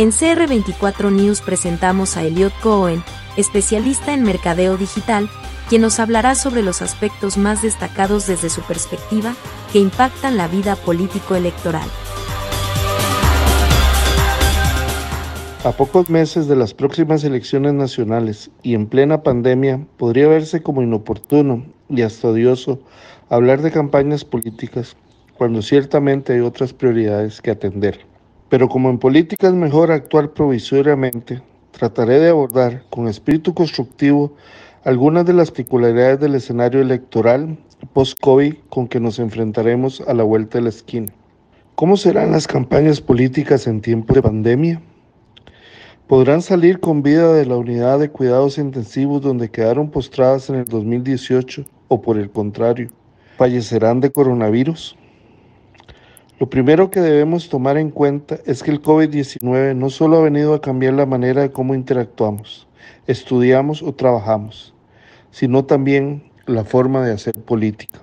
En CR24 News presentamos a Elliot Cohen, especialista en mercadeo digital, quien nos hablará sobre los aspectos más destacados desde su perspectiva que impactan la vida político-electoral. A pocos meses de las próximas elecciones nacionales y en plena pandemia, podría verse como inoportuno y hasta odioso hablar de campañas políticas cuando ciertamente hay otras prioridades que atender. Pero como en política es mejor actuar provisoriamente, trataré de abordar con espíritu constructivo algunas de las particularidades del escenario electoral post-COVID con que nos enfrentaremos a la vuelta de la esquina. ¿Cómo serán las campañas políticas en tiempos de pandemia? ¿Podrán salir con vida de la unidad de cuidados intensivos donde quedaron postradas en el 2018 o por el contrario, fallecerán de coronavirus? Lo primero que debemos tomar en cuenta es que el COVID-19 no solo ha venido a cambiar la manera de cómo interactuamos, estudiamos o trabajamos, sino también la forma de hacer política.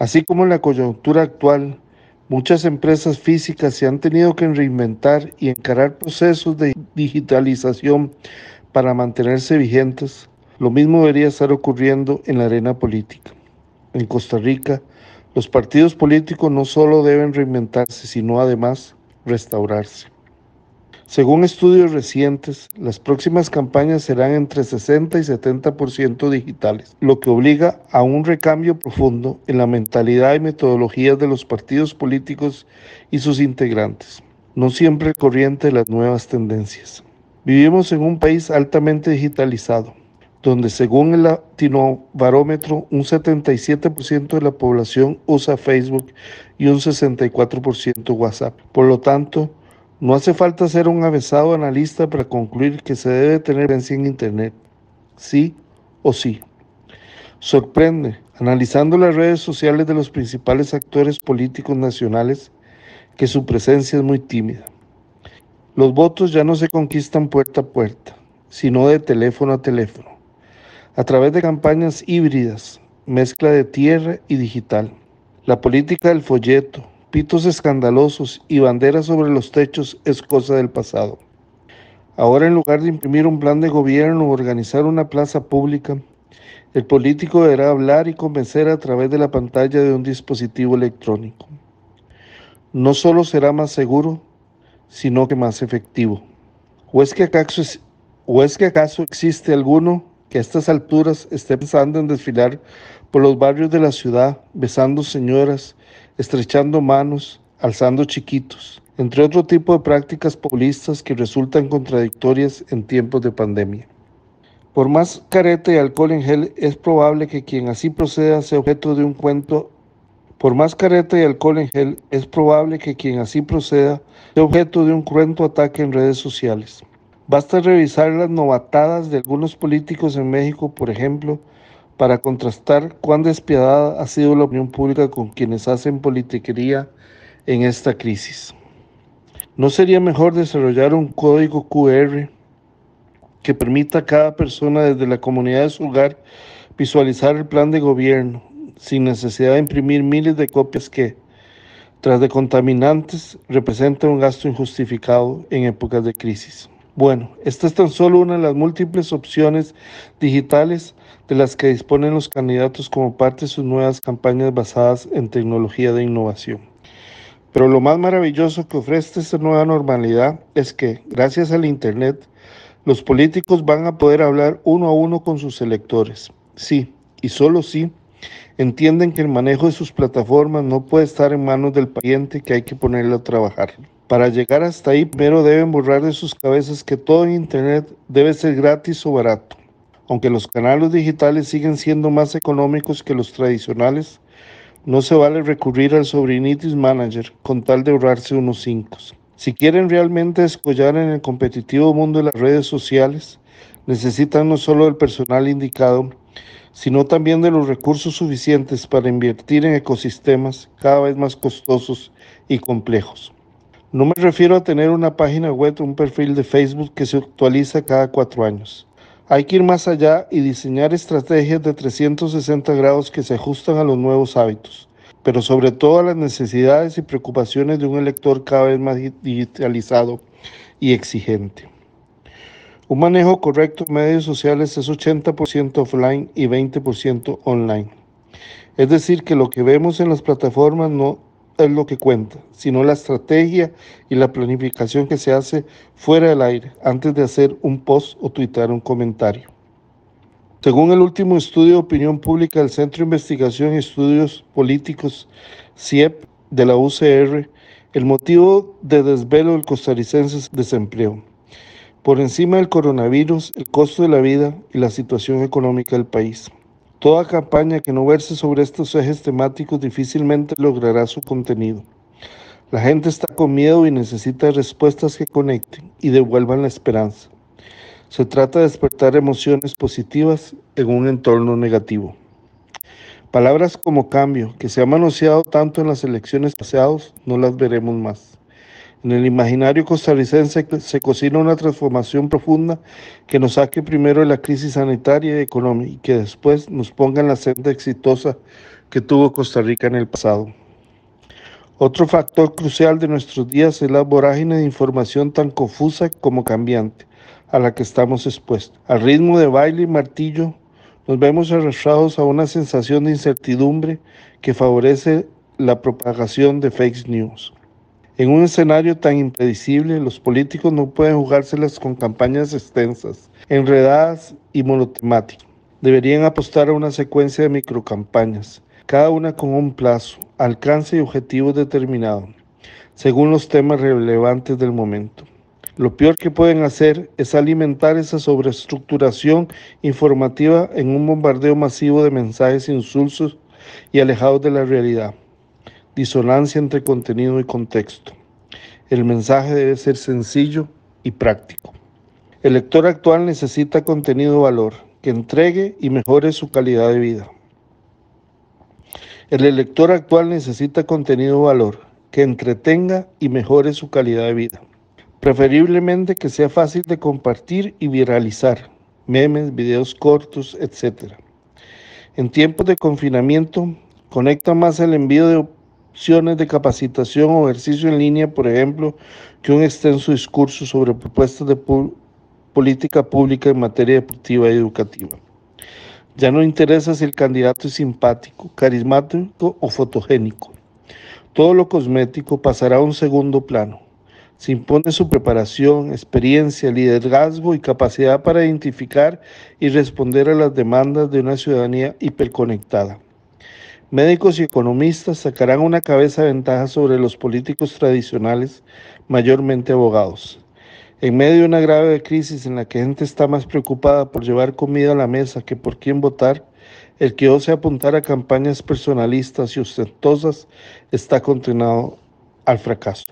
Así como en la coyuntura actual, muchas empresas físicas se han tenido que reinventar y encarar procesos de digitalización para mantenerse vigentes, lo mismo debería estar ocurriendo en la arena política. En Costa Rica, los partidos políticos no solo deben reinventarse, sino además restaurarse. Según estudios recientes, las próximas campañas serán entre 60 y 70% digitales, lo que obliga a un recambio profundo en la mentalidad y metodologías de los partidos políticos y sus integrantes, no siempre corriente de las nuevas tendencias. Vivimos en un país altamente digitalizado, donde según el Latino Barómetro, un 77% de la población usa Facebook y un 64% WhatsApp. Por lo tanto, no hace falta ser un avesado analista para concluir que se debe tener presencia en Internet, sí o sí. Sorprende, analizando las redes sociales de los principales actores políticos nacionales, que su presencia es muy tímida. Los votos ya no se conquistan puerta a puerta, sino de teléfono a teléfono a través de campañas híbridas, mezcla de tierra y digital. La política del folleto, pitos escandalosos y banderas sobre los techos es cosa del pasado. Ahora en lugar de imprimir un plan de gobierno o organizar una plaza pública, el político deberá hablar y convencer a través de la pantalla de un dispositivo electrónico. No solo será más seguro, sino que más efectivo. ¿O es que acaso, o es que acaso existe alguno a estas alturas esté pensando en desfilar por los barrios de la ciudad, besando señoras, estrechando manos, alzando chiquitos, entre otro tipo de prácticas populistas que resultan contradictorias en tiempos de pandemia. Por más careta y alcohol en gel, es probable que quien así proceda sea objeto de un cuento. Por más careta y alcohol en gel, es probable que quien así proceda sea objeto de un cruento ataque en redes sociales. Basta revisar las novatadas de algunos políticos en México, por ejemplo, para contrastar cuán despiadada ha sido la opinión pública con quienes hacen politiquería en esta crisis. ¿No sería mejor desarrollar un código QR que permita a cada persona desde la comunidad de su hogar visualizar el plan de gobierno sin necesidad de imprimir miles de copias que, tras de contaminantes, representan un gasto injustificado en épocas de crisis? Bueno, esta es tan solo una de las múltiples opciones digitales de las que disponen los candidatos como parte de sus nuevas campañas basadas en tecnología de innovación. Pero lo más maravilloso que ofrece esta nueva normalidad es que, gracias al Internet, los políticos van a poder hablar uno a uno con sus electores. Sí, y solo sí, entienden que el manejo de sus plataformas no puede estar en manos del paciente que hay que ponerle a trabajar. Para llegar hasta ahí, primero deben borrar de sus cabezas que todo en Internet debe ser gratis o barato. Aunque los canales digitales siguen siendo más económicos que los tradicionales, no se vale recurrir al Sobrinitis Manager con tal de ahorrarse unos cinco. Si quieren realmente escollar en el competitivo mundo de las redes sociales, necesitan no solo del personal indicado, sino también de los recursos suficientes para invertir en ecosistemas cada vez más costosos y complejos. No me refiero a tener una página web o un perfil de Facebook que se actualiza cada cuatro años. Hay que ir más allá y diseñar estrategias de 360 grados que se ajustan a los nuevos hábitos, pero sobre todo a las necesidades y preocupaciones de un elector cada vez más digitalizado y exigente. Un manejo correcto de medios sociales es 80% offline y 20% online. Es decir, que lo que vemos en las plataformas no es lo que cuenta, sino la estrategia y la planificación que se hace fuera del aire antes de hacer un post o tuitar un comentario. Según el último estudio de opinión pública del Centro de Investigación y Estudios Políticos, CIEP, de la UCR, el motivo de desvelo del costarricense es desempleo. Por encima del coronavirus, el costo de la vida y la situación económica del país. Toda campaña que no verse sobre estos ejes temáticos difícilmente logrará su contenido. La gente está con miedo y necesita respuestas que conecten y devuelvan la esperanza. Se trata de despertar emociones positivas en un entorno negativo. Palabras como cambio, que se han manoseado tanto en las elecciones pasadas, no las veremos más. En el imaginario costarricense se cocina una transformación profunda que nos saque primero de la crisis sanitaria y económica y que después nos ponga en la senda exitosa que tuvo Costa Rica en el pasado. Otro factor crucial de nuestros días es la vorágine de información tan confusa como cambiante a la que estamos expuestos. Al ritmo de baile y martillo, nos vemos arrastrados a una sensación de incertidumbre que favorece la propagación de fake news. En un escenario tan impredecible, los políticos no pueden jugárselas con campañas extensas, enredadas y monotemáticas. Deberían apostar a una secuencia de microcampañas, cada una con un plazo, alcance y objetivos determinados, según los temas relevantes del momento. Lo peor que pueden hacer es alimentar esa sobreestructuración informativa en un bombardeo masivo de mensajes insulsos y alejados de la realidad disonancia entre contenido y contexto. El mensaje debe ser sencillo y práctico. El lector actual necesita contenido valor que entregue y mejore su calidad de vida. El lector actual necesita contenido valor que entretenga y mejore su calidad de vida. Preferiblemente que sea fácil de compartir y viralizar, memes, videos cortos, etc. En tiempos de confinamiento, conecta más el envío de de capacitación o ejercicio en línea, por ejemplo, que un extenso discurso sobre propuestas de política pública en materia deportiva y educativa. Ya no interesa si el candidato es simpático, carismático o fotogénico. Todo lo cosmético pasará a un segundo plano. Se impone su preparación, experiencia, liderazgo y capacidad para identificar y responder a las demandas de una ciudadanía hiperconectada. Médicos y economistas sacarán una cabeza de ventaja sobre los políticos tradicionales, mayormente abogados. En medio de una grave crisis en la que gente está más preocupada por llevar comida a la mesa que por quién votar, el que ose apuntar a campañas personalistas y ostentosas está condenado al fracaso.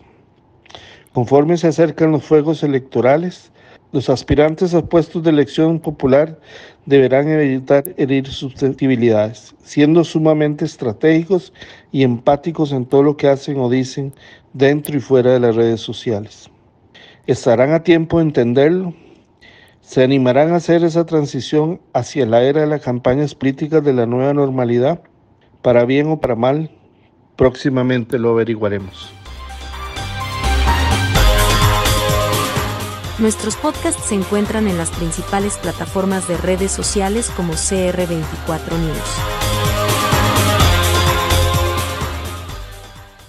Conforme se acercan los fuegos electorales, los aspirantes a puestos de elección popular deberán evitar herir susceptibilidades, siendo sumamente estratégicos y empáticos en todo lo que hacen o dicen dentro y fuera de las redes sociales. ¿Estarán a tiempo de entenderlo? ¿Se animarán a hacer esa transición hacia la era de las campañas políticas de la nueva normalidad? Para bien o para mal, próximamente lo averiguaremos. Nuestros podcasts se encuentran en las principales plataformas de redes sociales como CR24 News.